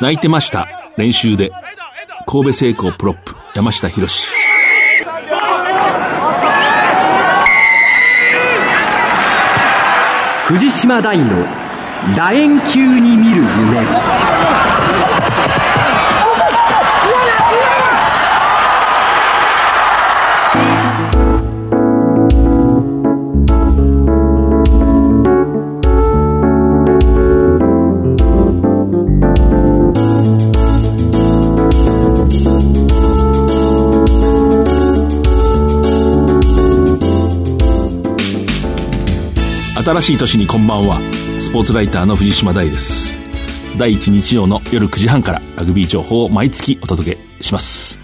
泣いてました。練習で。神戸製鋼プロップ。山下博藤島大の楕円球に見る夢。新しい年にこんばんは。スポーツライターの藤島大です。第1日曜の夜9時半からラグビー情報を毎月お届けします。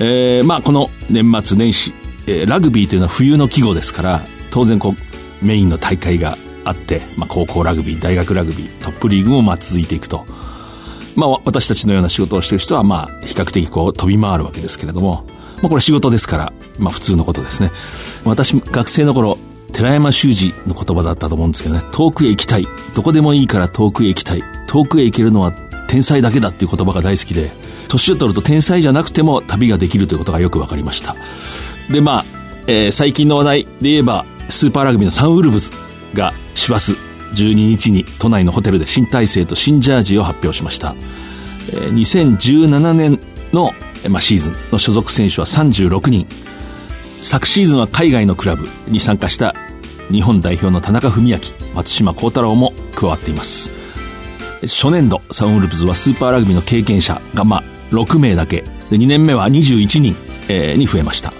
えー、まあこの年末年始、えー、ラグビーというのは冬の季語ですから当然こうメインの大会があって、まあ、高校ラグビー大学ラグビートップリーグもまあ続いていくと。まあ私たちのような仕事をしている人はまあ比較的こう飛び回るわけですけれどもまあこれ仕事ですから、まあ普通のことですね。私、学生の頃、寺山修司の言葉だったと思うんですけどね、遠くへ行きたい。どこでもいいから遠くへ行きたい。遠くへ行けるのは天才だけだっていう言葉が大好きで、年を取ると天才じゃなくても旅ができるということがよくわかりました。で、まあ、えー、最近の話題で言えば、スーパーラグビーのサンウルブズが師走12日に都内のホテルで新体制と新ジャージを発表しました。えー、2017年の、まあ、シーズンの所属選手は36人。昨シーズンは海外のクラブに参加した日本代表の田中文明、松島幸太郎も加わっています。初年度、サンウルブズはスーパーラグビーの経験者が、まあ、6名だけ。で、2年目は21人、えー、に増えました。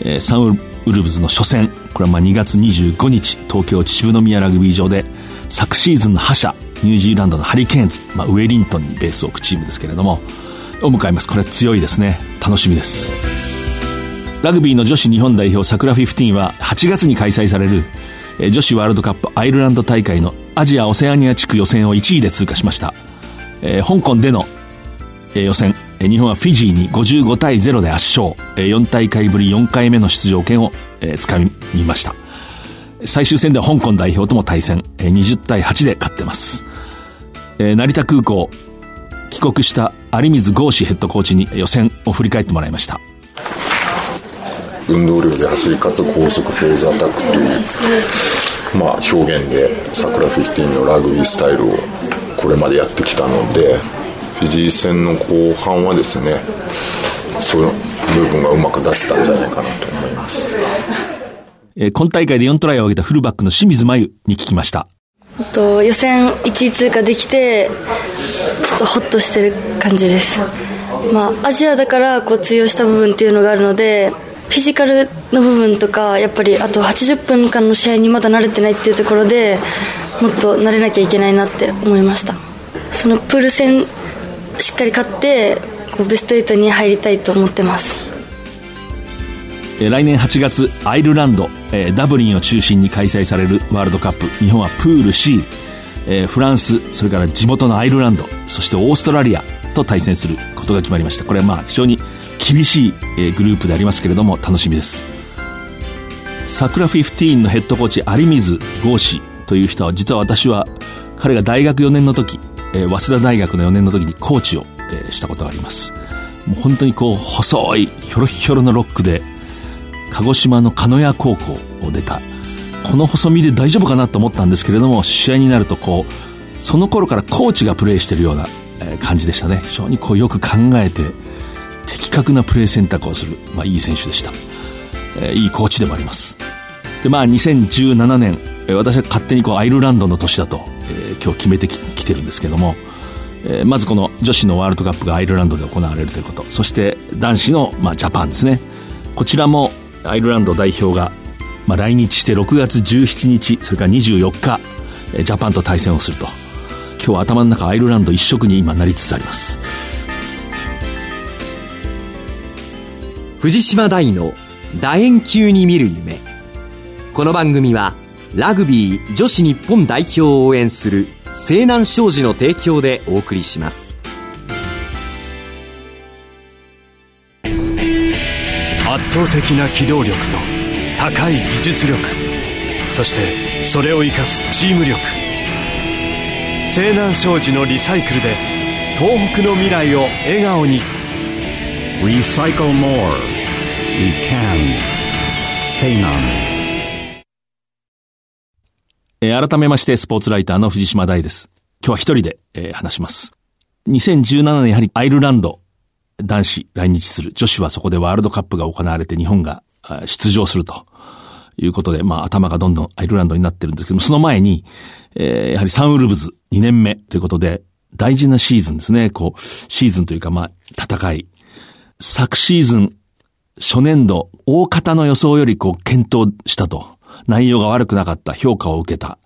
えー、サンウルブズの初戦、これはまあ2月25日、東京秩父宮ラグビー場で、昨シーズンの覇者、ニュージーランドのハリケーンズ、まあ、ウェリントンにベースを置くチームですけれども、を迎えます。これ強いですね。楽しみです。ラグビーの女子日本代表桜15は8月に開催される女子ワールドカップアイルランド大会のアジア・オセアニア地区予選を1位で通過しました。えー、香港での、えー、予選、日本はフィジーに55対0で圧勝、えー、4大会ぶり4回目の出場権を、えー、掴みました。最終戦では香港代表とも対戦、えー、20対8で勝ってます。成田空港、帰国した有水剛志ヘッドコーチに予選を振り返ってもらいました。運動量で走りかつ高速フェーズアタックという、まあ、表現で桜15のラグビースタイルをこれまでやってきたのでフィジー戦の後半はですねそういう部分がうまく出せたんじゃないかなと思います。え今大会で4トライを挙げたフルバックの清水真由に聞きました。と予選1位通過できてちょっとホッとしてる感じです。まあ、アジアだからこう通用した部分っていうのがあるのでフィジカルの部分とかやっぱりあと80分間の試合にまだ慣れてないっていうところでもっと慣れなきゃいけないなって思いました。そのプール戦しっかり勝ってこうベスト8に入りたいと思ってます。来年8月アイルランド、えダブリンを中心に開催されるワールドカップ。日本はプール C、えフランスそれから地元のアイルランドそしてオーストラリアと対戦することが決まりました。これはまあ非常に厳しい、えグループでありますけれども楽しみです。桜15のヘッドコーチ有水剛志という人は実は私は彼が大学4年の時、えー、早稲田大学の4年の時にコーチを、えー、したことがあります。もう本当にこう細いひょろひょろのロックで鹿児島の鹿屋高校を出たこの細身で大丈夫かなと思ったんですけれども試合になるとこうその頃からコーチがプレーしてるような感じでしたね。非常にこうよく考えて的確なプレー選択をする、まあ、いい選手でした、えー、いいコーチでもあります。でまあ2017年、え、私は勝手にこうアイルランドの年だと、えー、今日決めてききてるんですけども、えー、まずこの女子のワールドカップがアイルランドで行われるということ。そして男子の、まあ、ジャパンですね。こちらもアイルランド代表が、まあ、来日して6月17日それから24日ジャパンと対戦をすると。今日は頭の中アイルランド一色に今なりつつあります。藤島大の楕円球に見る夢。この番組はラグビー女子日本代表を応援する西南商事の提供でお送りします。圧倒的な機動力と高い技術力そしてそれを生かすチーム力。西南商事のリサイクルで東北の未来を笑顔に Recycle more. We can. Say none. え改めまして、スポーツライターの藤島大です。今日は一人で、えー話します。2017年やはりアイルランド男子来日する女子はそこでワールドカップが行われて日本があ出場するということで、まあ頭がどんどんアイルランドになってるんですけども、その前に、えーやはりサンウルブズ2年目ということで、大事なシーズンですね。こう、シーズンというかまあ戦い。昨シーズン初年度、大方の予想よりこう、検討したと。内容が悪くなかった、評価を受けた。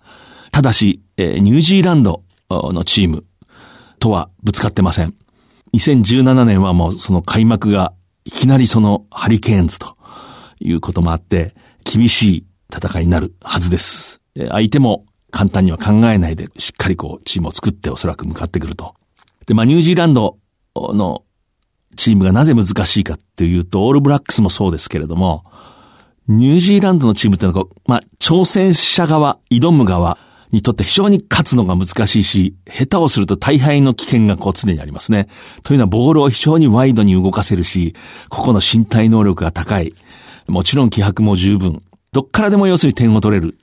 ただし、えーニュージーランドのチームとはぶつかってません。2017年はもうその開幕がいきなりそのハリケーンズということもあって、厳しい戦いになるはずです。えー相手も簡単には考えないで、しっかりこう、チームを作っておそらく向かってくると。で、まあ、ニュージーランドのチームがなぜ難しいかっていうと、オールブラックスもそうですけれども、ニュージーランドのチームってのは、まあ、挑戦者側、挑む側にとって非常に勝つのが難しいし、下手をすると大敗の危険がこう常にありますね。というのはボールを非常にワイドに動かせるし、個々の身体能力が高い。もちろん気迫も十分。どっからでも要するに点を取れる。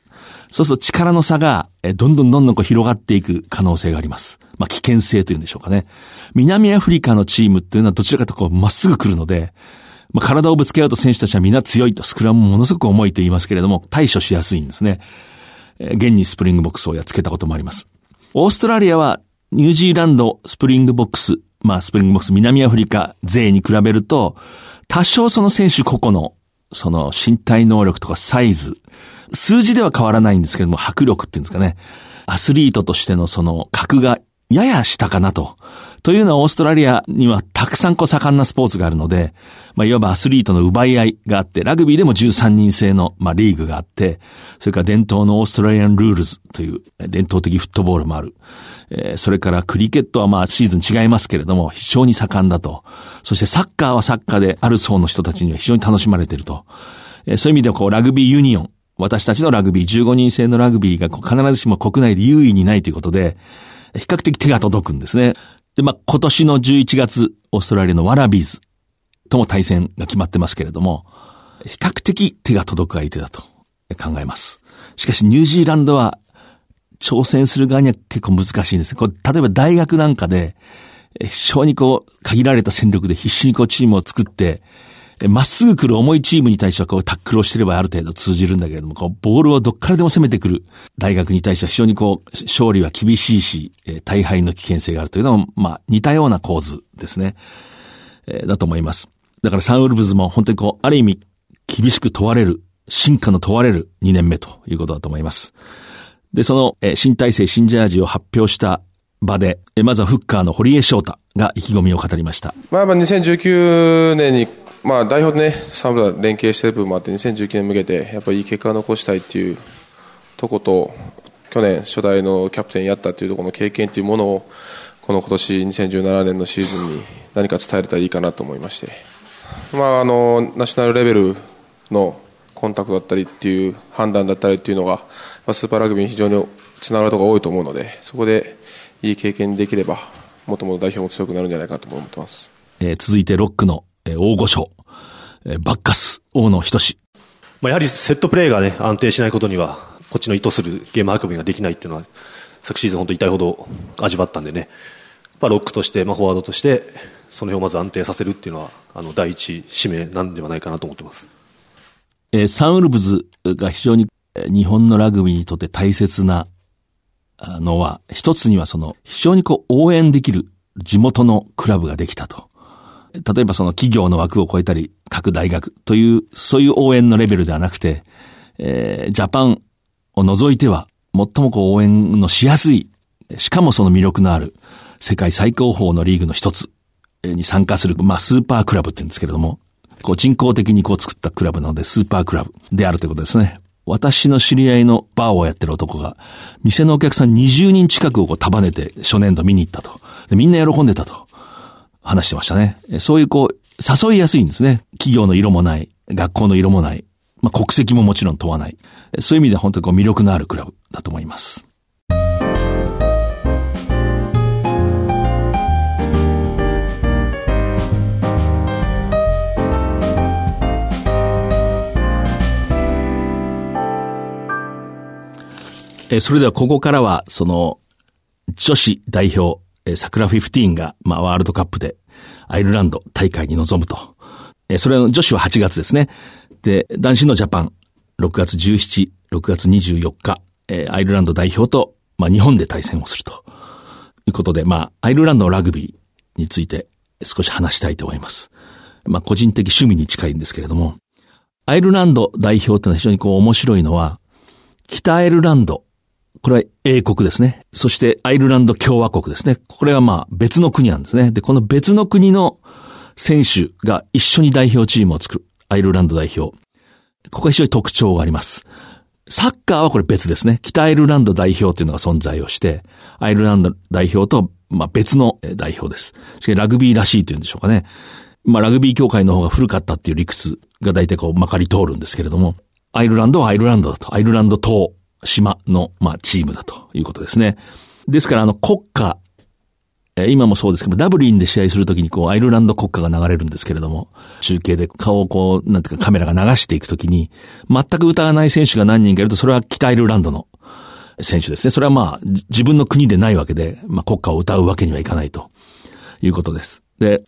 そうすると力の差が、どんどんどんどんこう広がっていく可能性があります。まあ、危険性というんでしょうかね。南アフリカのチームっていうのはどちらかとこうまっすぐ来るので、まあ、体をぶつけ合うと選手たちはみんな強いと、スクラムものすごく重いと言いますけれども、対処しやすいんですね。現にスプリングボックスをやっつけたこともあります。オーストラリアはニュージーランドスプリングボックス、まあスプリングボックス南アフリカ勢に比べると、多少その選手個々のその身体能力とかサイズ、数字では変わらないんですけども、迫力っていうんですかね。アスリートとしてのその格がやや下かなと。というのはオーストラリアにはたくさんこう盛んなスポーツがあるので、まあいわばアスリートの奪い合いがあって、ラグビーでも13人制のまあリーグがあって、それから伝統のオーストラリアンルールズという伝統的フットボールもある。えーそれからクリケットはまあシーズン違いますけれども、非常に盛んだと。そしてサッカーはサッカーである層の人たちには非常に楽しまれていると。えーそういう意味ではこうラグビーユニオン、私たちのラグビー、15人制のラグビーが必ずしも国内で優位にないということで、比較的手が届くんですね。で、まあ、今年の11月、オーストラリアのワラビーズとも対戦が決まってますけれども、比較的手が届く相手だと考えます。しかし、ニュージーランドは挑戦する側には結構難しいんです。こう例えば大学なんかで、非常にこう、限られた戦力で必死にこうチームを作って、まっすぐ来る重いチームに対してはこうタックルをしてればある程度通じるんだけれども、こうボールをどっからでも攻めてくる大学に対しては非常にこう勝利は厳しいし、え大敗の危険性があるというのも、まあ似たような構図ですね。えだと思います。だからサンウルブズも本当にこう、ある意味厳しく問われる、進化の問われる2年目ということだと思います。で、その、え新体制新ジャージを発表した場で、まずはフッカーの堀江翔太が意気込みを語りました。まあ、やっぱ2019年に、まあ、代表でね、サンブラ連携している部分もあって、2019年に向けて、やっぱりいい結果を残したいっていうとこと、去年、初代のキャプテンやったっていうところの経験っていうものを、この今年2017年のシーズンに何か伝えれたらいいかなと思いまして、まあ、あのナショナルレベルのコンタクトだったりっていう判断だったりっていうのが、まあ、スーパーラグビーに非常につながるところが多いと思うので、そこでいい経験できれば、もともと代表も強くなるんじゃないかと思ってます。えー続いてロックの、えー大御所、えーバッカス、大野仁志。まあ、やはりセットプレーがね、安定しないことには、こっちの意図するゲーム運びができないっていうのは、昨シーズン本当痛いほど味わったんでね、まあ、ロックとして、まあ、フォワードとして、その辺をまず安定させるっていうのは、あの、第一使命なんではないかなと思ってます。えーサンウルブズが非常にえー日本のラグビーにとって大切なあのは、一つにはその、非常にこう応援できる地元のクラブができたと。例えばその企業の枠を超えたり、各大学という、そういう応援のレベルではなくて、えージャパンを除いては、最もこう応援のしやすい、しかもその魅力のある、世界最高峰のリーグの一つに参加する、まあスーパークラブって言うんですけれども、こう人工的にこう作ったクラブなのでスーパークラブであるということですね。私の知り合いのバーをやってる男が、店のお客さん20人近くをこう束ねて初年度見に行ったと。でみんな喜んでたと。話してましたね。そういうこう、誘いやすいんですね。企業の色もない、学校の色もない、まあ、国籍ももちろん問わない。そういう意味で本当にこう魅力のあるクラブだと思います。えそれではここからは、その、女子代表、え桜15が、まあ、ワールドカップで、アイルランド大会に臨むと。えそれの女子は8月ですね。で、男子のジャパン、6月17、6月24日、え、アイルランド代表と、まあ、日本で対戦をするということで、まあ、アイルランドのラグビーについて少し話したいと思います。まあ、個人的趣味に近いんですけれども、アイルランド代表ってのは非常にこう面白いのは、北アイルランド、これは英国ですね。そしてアイルランド共和国ですね。これはまあ別の国なんですね。で、この別の国の選手が一緒に代表チームを作る。アイルランド代表。ここは非常に特徴があります。サッカーはこれ別ですね。北アイルランド代表というのが存在をして、アイルランド代表と、まあ、別の代表です。しかしラグビーらしいというんでしょうかね。まあ、ラグビー協会の方が古かったっていう理屈が大体こうまかり通るんですけれども、アイルランドはアイルランドだと。アイルランド島、島の、まあ、チームだということですね。ですから、あの、国家今もそうですけど、ダブリンで試合するときにこう、アイルランド国歌が流れるんですけれども、中継で顔をこう、なんていうかカメラが流していくときに、全く歌わない選手が何人かいると、それは北アイルランドの選手ですね。それはまあ、自分の国でないわけで、まあ国歌を歌うわけにはいかないということです。で、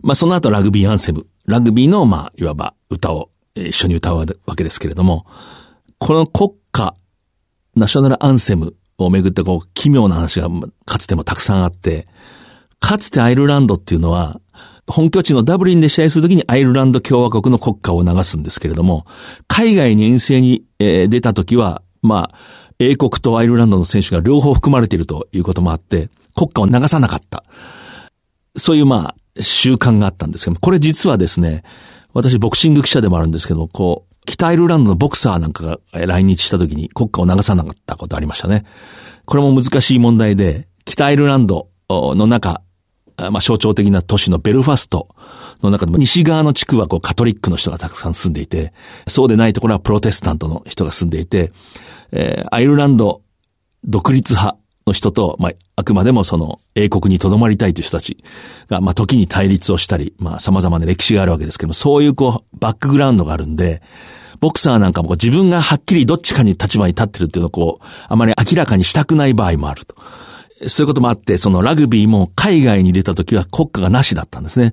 まあその後ラグビーアンセム、ラグビーのまあ、いわば歌を一緒に歌うわけですけれども、この国歌、ナショナルアンセムをめぐってこう、奇妙な話がかつてもたくさんあって、かつてアイルランドっていうのは、本拠地のダブリンで試合するときにアイルランド共和国の国歌を流すんですけれども、海外に遠征に、え出たときは、まあ、英国とアイルランドの選手が両方含まれているということもあって、国歌を流さなかった。そういうまあ、習慣があったんですけどもこれ実はですね、私ボクシング記者でもあるんですけどもこう、北アイルランドのボクサーなんかが来日した時に国歌を流さなかったことありましたね。これも難しい問題で、北アイルランドの中、まあ、象徴的な都市のベルファストの中でも西側の地区はこうカトリックの人がたくさん住んでいて、そうでないところはプロテスタントの人が住んでいて、えー、アイルランド独立派の人と、まあ、あくまでもその英国に留まりたいという人たちが、まあ、時に対立をしたり、まあ、様々な歴史があるわけですけども、そういうこう、バックグラウンドがあるんで、ボクサーなんかも自分がはっきりどっちかに立場に立ってるっていうのをこう、あまり明らかにしたくない場合もあると。そういうこともあって、そのラグビーも海外に出た時は国家がなしだったんですね。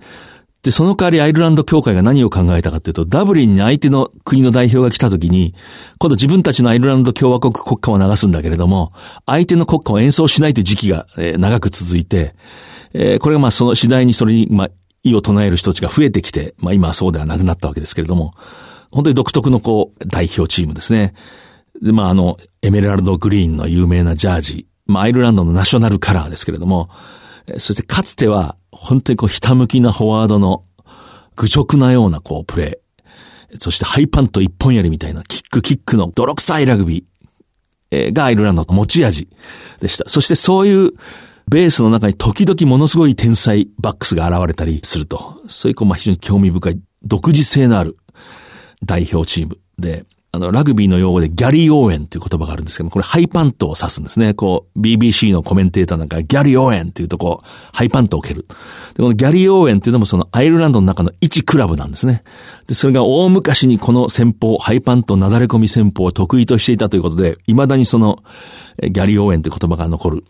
で、その代わりアイルランド協会が何を考えたかというと、ダブリンに相手の国の代表が来た時に、今度自分たちのアイルランド共和国国歌を流すんだけれども、相手の国歌を演奏しないという時期が、えー、長く続いて、えー、これがまあその次第にそれに、まあ、意を唱える人たちが増えてきて、まあ今はそうではなくなったわけですけれども、本当に独特のこう、代表チームですね。で、まああの、エメラルドグリーンの有名なジャージ、まあ、アイルランドのナショナルカラーですけれども、そしてかつては、本当にこう、ひたむきなフォワードの、愚直なようなこう、プレー。そしてハイパント一本やりみたいなキックキックの泥臭いラグビーがアイルランドの持ち味でした。そしてそういうベースの中に時々ものすごい天才バックスが現れたりすると、そういうこう、まあ非常に興味深い独自性のある代表チームで、あの、ラグビーの用語でギャリー応援という言葉があるんですけども、これハイパントを指すんですね。こう、BBC のコメンテーターなんかギャリー応援っていうとこう、ハイパントを蹴る。で、このギャリー応援っていうのもそのアイルランドの中の一クラブなんですね。で、それが大昔にこの戦法、ハイパントなだれ込み戦法を得意としていたということで、未だにその、ギャリー応援という言葉が残る。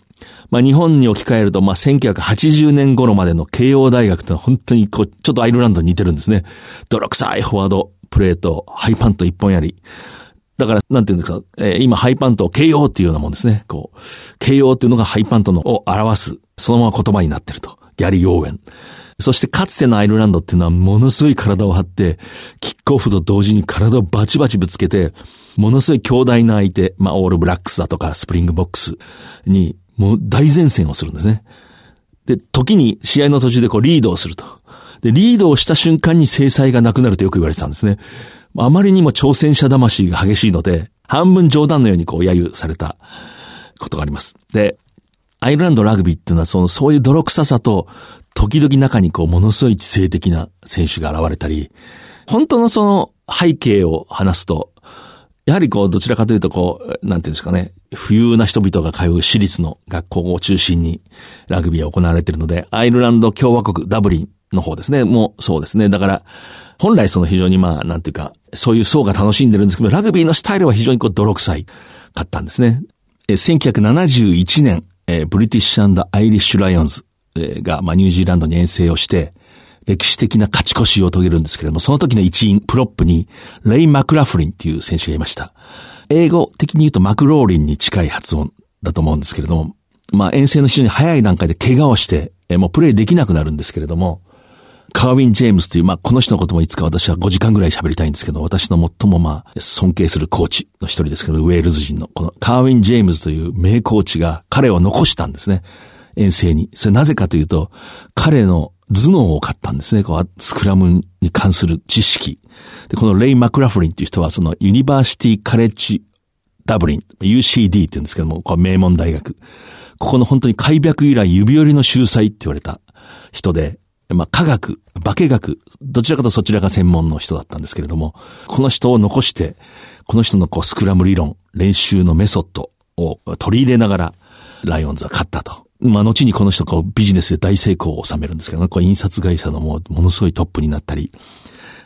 まあ日本に置き換えると、まあ1980年頃までの慶応大学ってのは本当にこう、ちょっとアイルランドに似てるんですね。泥臭いフォワード、プレート、ハイパント一本やり。だから、なんていうんですか、えー、今、ハイパントを KO っていうようなもんですね。こう、KO っていうのがハイパントのを表す、そのまま言葉になってると。ギャリー・オーウェン。そしてかつてのアイルランドっていうのはものすごい体を張って、キックオフと同時に体をバチバチぶつけて、ものすごい強大な相手、まあ、オールブラックスだとか、スプリングボックスに、もう大善戦をするんですね。で、時に試合の途中でこうリードをすると。で、リードをした瞬間に精彩がなくなるとよく言われてたんですね。あまりにも挑戦者魂が激しいので、半分冗談のようにこう揶揄されたことがあります。で、アイルランドラグビーっていうのはその、そういう泥臭さと、時々中にこう、ものすごい知性的な選手が現れたり、本当のその、背景を話すと、やはりこう、どちらかというとこう、なんていうんですかね、富裕な人々が通う私立の学校を中心にラグビーは行われているので、アイルランド共和国ダブリンの方ですね、もうそうですね。だから、本来その非常にまあ、なんていうか、そういう層が楽しんでるんですけど、ラグビーのスタイルは非常にこう、泥臭いかったんですね。え1971年、えブリティッシュアイリッシュライオンズ、が、まあ、ニュージーランドに遠征をして、歴史的な勝ち越しを遂げるんですけれども、その時の一員、プロップに、レイ・マクラフリンっていう選手がいました。英語的に言うとマクローリンに近い発音だと思うんですけれども、まあ遠征の非常に早い段階で怪我をして、もうプレイできなくなるんですけれども、カーウィン・ジェームスという、まあ、この人のこともいつか私は5時間ぐらい喋りたいんですけど、私の最もまあ、尊敬するコーチの一人ですけど、ウェールズ人の、このカーウィン・ジェームズという名コーチが彼を残したんですね。遠征に。それなぜかというと、彼の頭脳を買ったんですね。こう、スクラムに関する知識。で、このレイ・マクラフリンという人は、そのユニバーシティ・カレッジ・ダブリン、UCD って言うんですけども、これ名門大学。ここの本当に開闢以来指折りの秀才って言われた人で、まあ、科学、化学、どちらかとそちらが専門の人だったんですけれども、この人を残して、この人のこうスクラム理論、練習のメソッドを取り入れながら、ライオンズは勝ったと。まあ、後にこの人こうビジネスで大成功を収めるんですけど、こう印刷会社のもうものすごいトップになったり、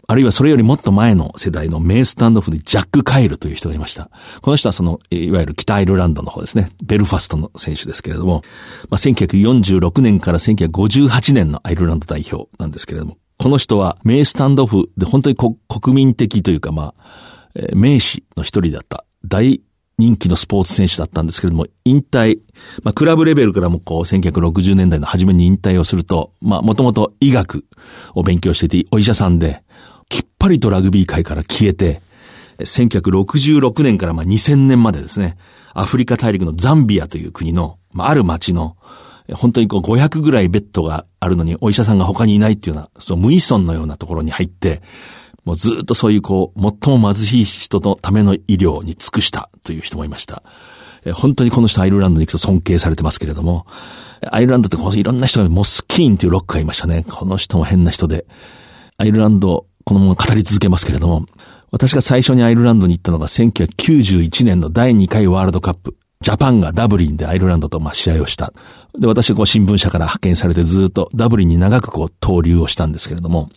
あるいはそれよりもっと前の世代の名スタンドオフでジャック・カイルという人がいました。この人はその、いわゆる北アイルランドの方ですね。ベルファストの選手ですけれども、まあ、1946年から1958年のアイルランド代表なんですけれども、この人は名スタンドオフで本当に国民的というかまあ、名士の一人だった大人気のスポーツ選手だったんですけれども、引退、まあ、クラブレベルからもこう、1960年代の初めに引退をすると、まあ、もともと医学を勉強していて、お医者さんで、きっぱりとラグビー界から消えて、1966年からまあ2000年までですね、アフリカ大陸のザンビアという国の、まあ、ある町の、本当にこう500ぐらいベッドがあるのにお医者さんが他にいないっていうような、その無依存のようなところに入って、もうずっとそういうこう、最も貧しい人のための医療に尽くしたという人もいました。本当にこの人アイルランドに行くと尊敬されてますけれども、アイルランドってこういろんな人がモスキーンというロックがいましたね。この人も変な人で、アイルランドこのまま語り続けますけれども、私が最初にアイルランドに行ったのが1991年の第2回ワールドカップ。ジャパンがダブリンでアイルランドとまあ試合をした。で、私はこう新聞社から派遣されてずっとダブリンに長くこう投留をしたんですけれども、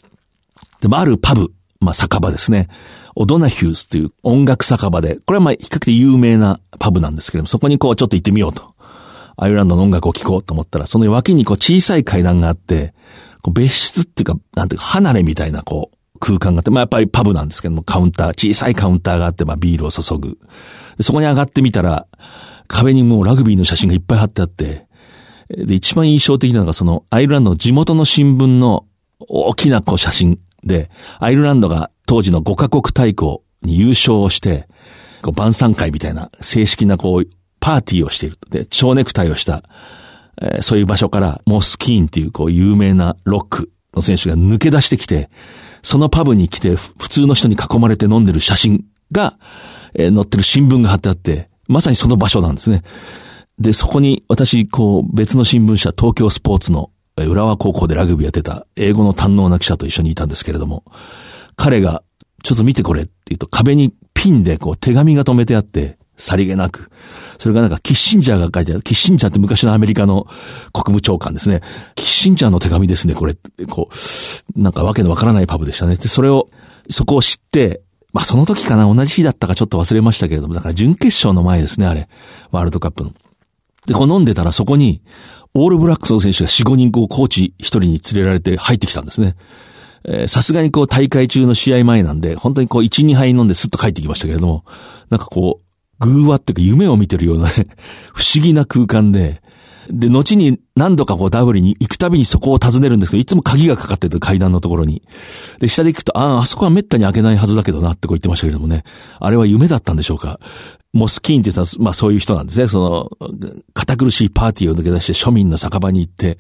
でもあるパブ、まあ酒場ですね。オドナヒュースという音楽酒場で、これはまあ比較的有名なパブなんですけども、そこにこうちょっと行ってみようと。アイルランドの音楽を聴こうと思ったら、その脇にこう小さい階段があって、こう別室っていうか、なんていうか離れみたいなこう、空間があって、まあやっぱりパブなんですけども、カウンター、小さいカウンターがあって、まあビールを注ぐ。そこに上がってみたら、壁にもうラグビーの写真がいっぱい貼ってあって、で、一番印象的なのがそのアイルランドの地元の新聞の大きなこう写真で、アイルランドが当時の5カ国対抗に優勝をして、こう晩餐会みたいな正式なこうパーティーをしている。で、蝶ネクタイをした、えー、そういう場所からモスキーンっていうこう有名なロックの選手が抜け出してきて、そのパブに来て普通の人に囲まれて飲んでる写真が、えー、載ってる新聞が貼ってあって、まさにその場所なんですね。で、そこに私、こう、別の新聞社、東京スポーツの浦和高校でラグビーやってた英語の堪能な記者と一緒にいたんですけれども、彼が、ちょっと見てこれって言うと壁にピンでこう手紙が止めてあって、さりげなく。それがなんかキッシンジャーが書いてある。キッシンジャーって昔のアメリカの国務長官ですね。キッシンジャーの手紙ですね、これ。こう、なんかわけのわからないパブでしたね。で、それを、そこを知って、まあその時かな、同じ日だったかちょっと忘れましたけれども、だから準決勝の前ですね、あれ。ワールドカップの。で、こう飲んでたらそこに、オールブラックスの選手が4、5人こうコーチ1人に連れられて入ってきたんですね。えさすがにこう大会中の試合前なんで、本当にこう1、2杯飲んでスッと帰ってきましたけれども、なんかこう、偶話っていうか夢を見てるようなね、不思議な空間で、で、後に何度かこうダブルに行くたびにそこを訪ねるんですけど、いつも鍵がかかってる階段のところに。で、下で行くと、ああ、あそこは滅多に開けないはずだけどなってこう言ってましたけれどもね。あれは夢だったんでしょうか。モスキーンって言ったら、まあそういう人なんですね。その、堅苦しいパーティーを抜け出して庶民の酒場に行って、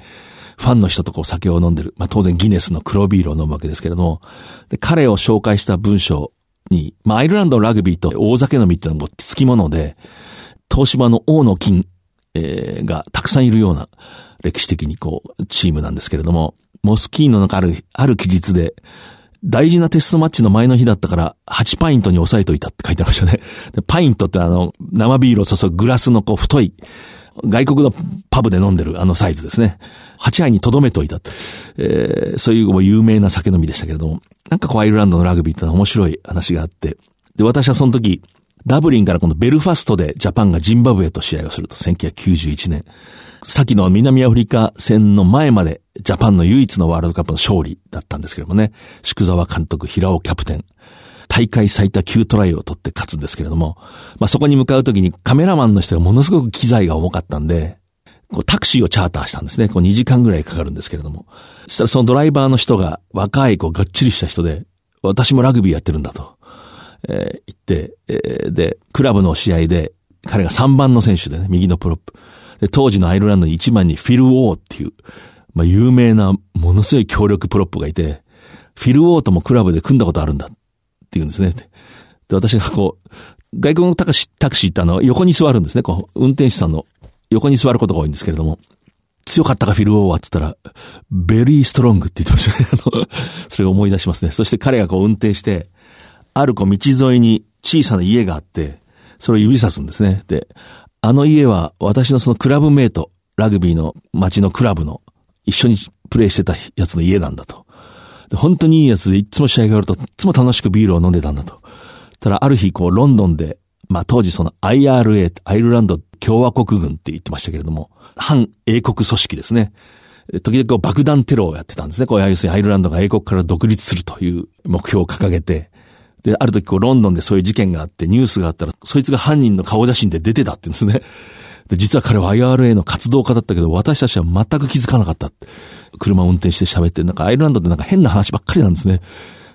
ファンの人とこう酒を飲んでる。まあ当然ギネスの黒ビールを飲むわけですけれども、で彼を紹介した文章に、まあ、アイルランドのラグビーと大酒飲みっていうのも付き物で、東芝の王の金、えー、がたくさんいるような歴史的にこう、チームなんですけれども、モスキーノの中ある、ある記述で、大事なテストマッチの前の日だったから、8パイントに抑えといたって書いてありましたね。パイントってあの、生ビールを注ぐグラスのこう太い、外国のパブで飲んでるあのサイズですね。8杯に留めといた。えー、そういうもう有名な酒飲みでしたけれども、なんかこうアイルランドのラグビーってのは面白い話があって、で、私はその時、ダブリンからこのベルファストでジャパンがジンバブエと試合をすると、1991年。さっきの南アフリカ戦の前までジャパンの唯一のワールドカップの勝利だったんですけれどもね、宿沢監督、平尾キャプテン、大会最多9トライを取って勝つんですけれども、まあ、そこに向かうときにカメラマンの人がものすごく機材が重かったんで、こうタクシーをチャーターしたんですね。こう2時間ぐらいかかるんですけれども。そしたらそのドライバーの人が若いこうがっちりした人で、私もラグビーやってるんだと。えー言って、えーで、クラブの試合で、彼が3番の選手でね、右のプロップ。当時のアイルランドに1番にフィル・ウォーっていう、まあ、有名な、ものすごい強力プロップがいて、フィル・ウォーともクラブで組んだことあるんだって言うんですね。で、私がこう、外国のタクシー、タクシーってあの、横に座るんですね。こう、運転手さんの横に座ることが多いんですけれども、強かったかフィル・ウォーはって言ったら、 very strong って言ってましたね。あの、それを思い出しますね。そして彼がこう運転して、あるこう道沿いに小さな家があって、それを指さすんですね。で、あの家は私のそのクラブメイト、ラグビーの街のクラブの一緒にプレイしてたやつの家なんだと。で本当にいいやつでいつも試合があると、いつも楽しくビールを飲んでたんだと。ただある日こうロンドンで、まあ当時その IRA、アイルランド共和国軍って言ってましたけれども、反英国組織ですね。時々こう爆弾テロをやってたんですね。こう、要するにアイルランドが英国から独立するという目標を掲げて、で、ある時こうロンドンでそういう事件があってニュースがあったら、そいつが犯人の顔写真で出てたって言うんですね。で、実は彼は IRA の活動家だったけど、私たちは全く気づかなかった。車を運転して喋って、なんかアイルランドってなんか変な話ばっかりなんですね。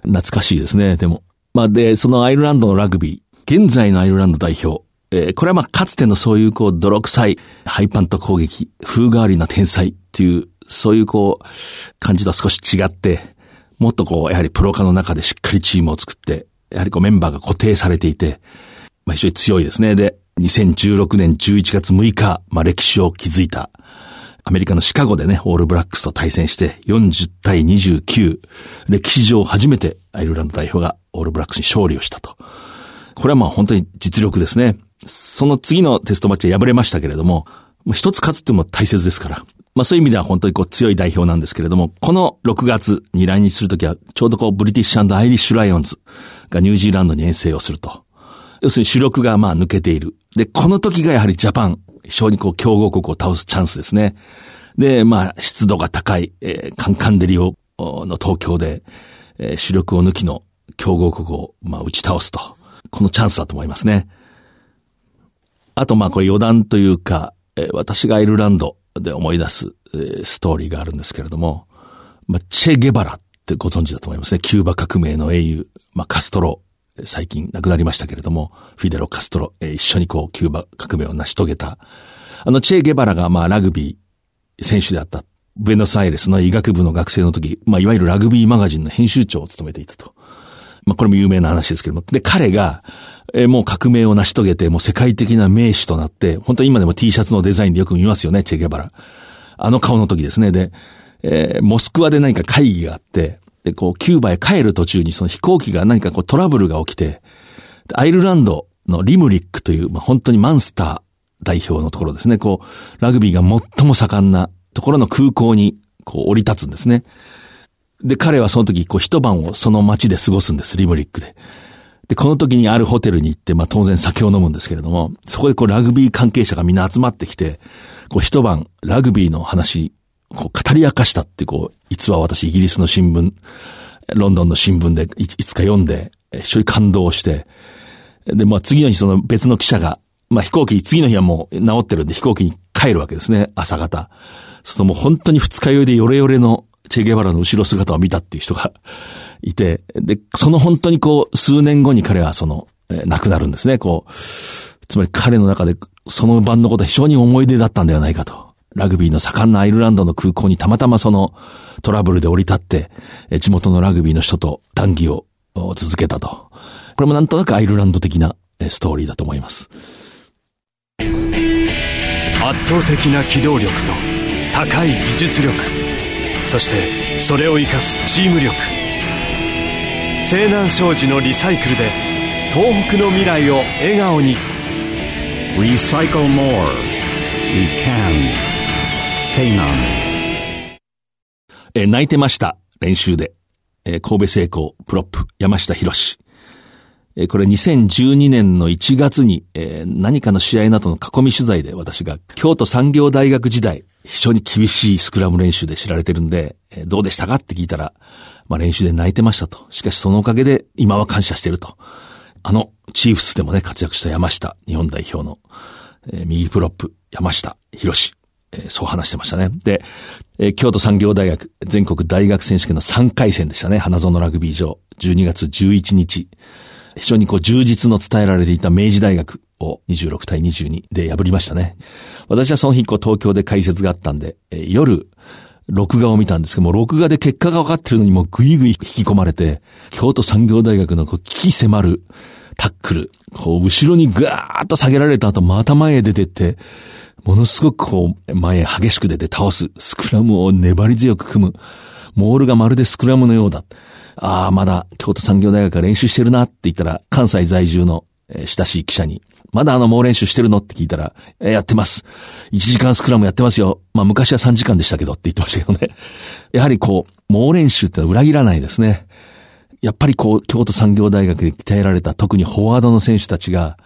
懐かしいですね、でも。まあ、で、そのアイルランドのラグビー、現在のアイルランド代表、えーこれはまあ、かつてのそういうこう、泥臭い、ハイパント攻撃、風変わりな天才っていう、そういうこう、感じとは少し違って、もっとこう、やはりプロ化の中でしっかりチームを作って、やはりこうメンバーが固定されていて、まあ非常に強いですね。で、2016年11月6日、まあ歴史を築いた、アメリカのシカゴでね、オールブラックスと対戦して40対29、歴史上初めてアイルランド代表がオールブラックスに勝利をしたと。これはまあ本当に実力ですね。その次のテストマッチは敗れましたけれども、一つ勝つっても大切ですから。まあそういう意味では本当にこう強い代表なんですけれども、この6月に来日するときは、ちょうどこうブリティッシュアイリッシュライオンズがニュージーランドに遠征をすると。要するに主力がまあ抜けている。で、この時がやはりジャパン、非常にこう強豪国を倒すチャンスですね。で、まあ湿度が高い、えーカンカン照りの東京で、えー主力を抜きの強豪国をまあ打ち倒すと。このチャンスだと思いますね。あと、まあ、これ余談というか、えー私がアイルランドで思い出す、えーストーリーがあるんですけれども、まあ、チェ・ゲバラってご存知だと思いますね。キューバ革命の英雄、まあ、カストロ、最近亡くなりましたけれども、フィデロ・カストロ、えー一緒にこう、キューバ革命を成し遂げた。あの、チェ・ゲバラが、まあ、ラグビー選手であった。ブエノスアイレスの医学部の学生の時、まあ、いわゆるラグビーマガジンの編集長を務めていたと。まあ、これも有名な話ですけれども。で、彼が、えーもう革命を成し遂げて、もう世界的な名手となって、本当に今でも T シャツのデザインでよく見ますよね、チェゲバラ。あの顔の時ですね。で、えーモスクワで何か会議があって、で、こう、キューバへ帰る途中にその飛行機が何かこうトラブルが起きて、アイルランドのリムリックという、まあ、本当にマンスター代表のところですね。こう、ラグビーが最も盛んなところの空港に、こう、降り立つんですね。で、彼はその時、こう、一晩をその街で過ごすんです、リムリックで。で、この時にあるホテルに行って、まあ当然酒を飲むんですけれども、そこでこうラグビー関係者がみんな集まってきて、こう一晩ラグビーの話、こう語り明かしたってこう、逸話を私イギリスの新聞、ロンドンの新聞でいいつか読んで、え非常に感動して、で、まあ次の日その別の記者が、まあ飛行機、次の日はもう治ってるんで飛行機に帰るわけですね、朝方。そうするともう本当に二日酔いでヨレヨレのチェゲバラの後ろ姿を見たっていう人がいて、で、その本当にこう、数年後に彼はその、えー亡くなるんですね、こう。つまり彼の中でその晩のことは非常に思い出だったんではないかと。ラグビーの盛んなアイルランドの空港にたまたまそのトラブルで降り立って、え地元のラグビーの人と談義を続けたと。これもなんとなくアイルランド的なえストーリーだと思います。圧倒的な機動力と高い技術力そしてそれを生かすチーム力西南商事のリサイクルで東北の未来を笑顔に Recycle more. We can. Say none. えー泣いてました。練習で。えー神戸製鋼、プロップ、山下博史。えーこれ2012年の1月に、えー何かの試合などの囲み取材で私が京都産業大学時代、非常に厳しいスクラム練習で知られてるんで、えーどうでしたか？って聞いたら、まあ練習で泣いてましたと。しかしそのおかげで今は感謝してると。あの、チーフスでもね、活躍した山下、日本代表の、えー右プロップ、山下博史。えーそう話してましたね。で、えー京都産業大学全国大学選手権の3回戦でしたね。花園ラグビー場、12月11日。非常にこう充実の伝えられていた明治大学を26対22で破りましたね。私はその日こう東京で解説があったんで、えー夜、録画を見たんですけども、録画で結果が分かってるのにもうぐいぐい引き込まれて、京都産業大学のこう危機迫るタックル、こう後ろにガーッと下げられた後また前へ出てって、ものすごくこう前へ激しく出て倒す、スクラムを粘り強く組む、モールがまるでスクラムのようだ。ああ、まだ京都産業大学が練習してるなって言ったら、関西在住の、親しい記者に、まだあの猛練習してるの？って聞いたら、えーやってます。1時間スクラムやってますよ。まあ昔は3時間でしたけどって言ってましたけどね。やはりこう、猛練習ってのは裏切らないですね。やっぱりこう、京都産業大学で鍛えられた特にフォワードの選手たちが、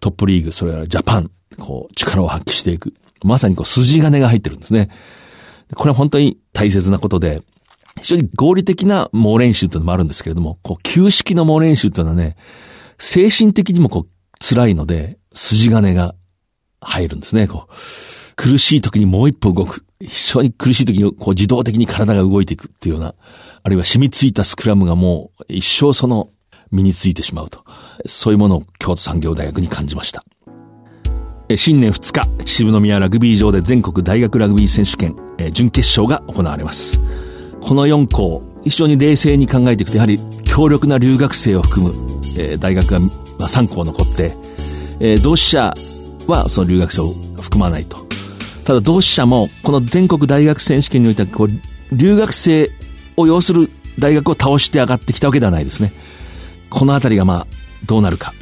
トップリーグ、それからジャパン、こう、力を発揮していく。まさにこう、筋金が入ってるんですね。これは本当に大切なことで、非常に合理的な猛練習というのもあるんですけれども、こう、旧式の猛練習というのはね、精神的にもこう、辛いので、筋金が入るんですね、こう。苦しい時にもう一歩動く。非常に苦しい時にこう自動的に体が動いていくっていうような、あるいは染みついたスクラムがもう一生その身についてしまうと。そういうものを京都産業大学に感じました。新年2日、秩父宮ラグビー場で全国大学ラグビー選手権、準決勝が行われます。この4校、非常に冷静に考えていくと、やはり強力な留学生を含む、えー大学がまあ3校残って、えー同志社はその留学生を含まないと。ただ同志社も、この全国大学選手権においては、こう、留学生を要する大学を倒して上がってきたわけではないですね。このあたりがまあ、どうなるか。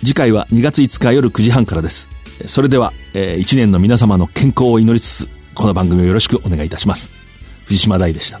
次回は2月5日夜9時半からです。それでは、え1年の皆様の健康を祈りつつ、この番組をよろしくお願いいたします。藤島大でした。